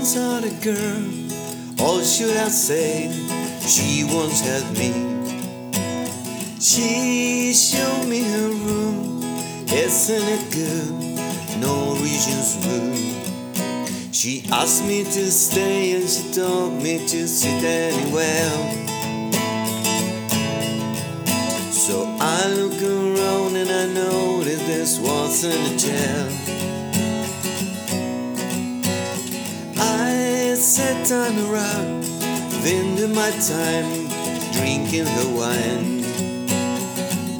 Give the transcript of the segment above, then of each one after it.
once had a girl, or should I say, she once had me. She showed me her room, isn't it good? Norwegian's room. She asked me to stay and she told me to sit anywhere. So I look around and I that this wasn't a jail. I sat on a rock, ended my time drinking the wine.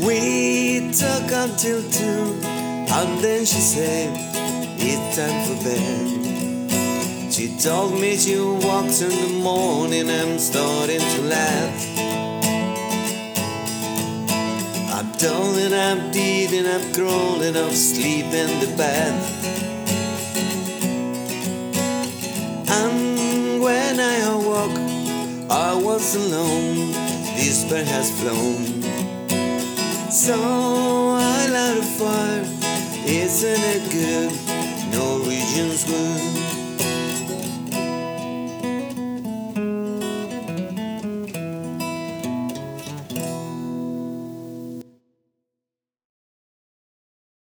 We talked until two, and then she said, It's time for bed. She told me she walks in the morning, I'm starting to laugh. I've done and I've did and grown and I've sleep in the bed. I was alone. this bird has flown. So I light a fire. Isn't it good? Norwegian's wood.